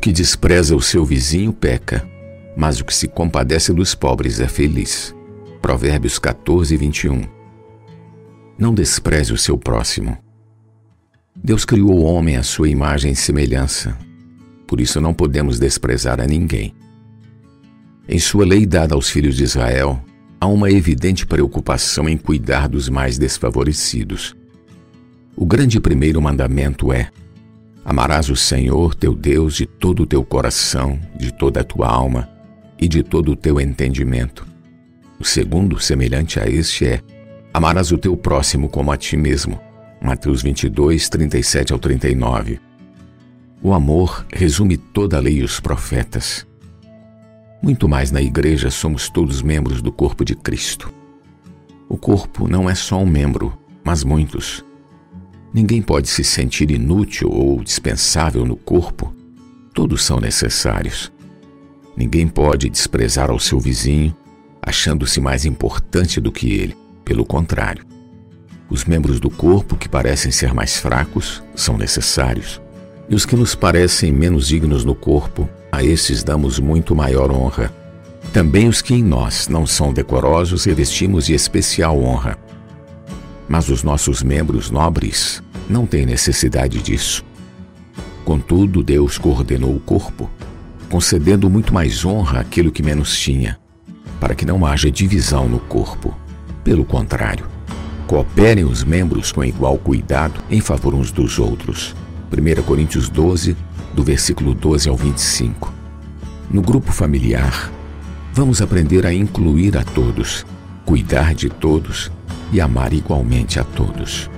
que despreza o seu vizinho peca, mas o que se compadece dos pobres é feliz. Provérbios 14, 21. Não despreze o seu próximo. Deus criou o homem à sua imagem e semelhança. Por isso não podemos desprezar a ninguém. Em sua lei dada aos filhos de Israel, há uma evidente preocupação em cuidar dos mais desfavorecidos. O grande primeiro mandamento é: Amarás o Senhor teu Deus de todo o teu coração, de toda a tua alma e de todo o teu entendimento. O segundo, semelhante a este, é: Amarás o teu próximo como a ti mesmo. Mateus 22, 37 ao 39. O amor resume toda a lei e os profetas. Muito mais na igreja somos todos membros do corpo de Cristo. O corpo não é só um membro, mas muitos. Ninguém pode se sentir inútil ou dispensável no corpo. Todos são necessários. Ninguém pode desprezar ao seu vizinho, achando-se mais importante do que ele. Pelo contrário, os membros do corpo que parecem ser mais fracos são necessários. E os que nos parecem menos dignos no corpo a esses damos muito maior honra. Também os que em nós não são decorosos revestimos de especial honra. Mas os nossos membros nobres não têm necessidade disso. Contudo, Deus coordenou o corpo, concedendo muito mais honra àquilo que menos tinha, para que não haja divisão no corpo. Pelo contrário, cooperem os membros com igual cuidado em favor uns dos outros. 1 Coríntios 12, do versículo 12 ao 25. No grupo familiar, vamos aprender a incluir a todos, cuidar de todos e amar igualmente a todos.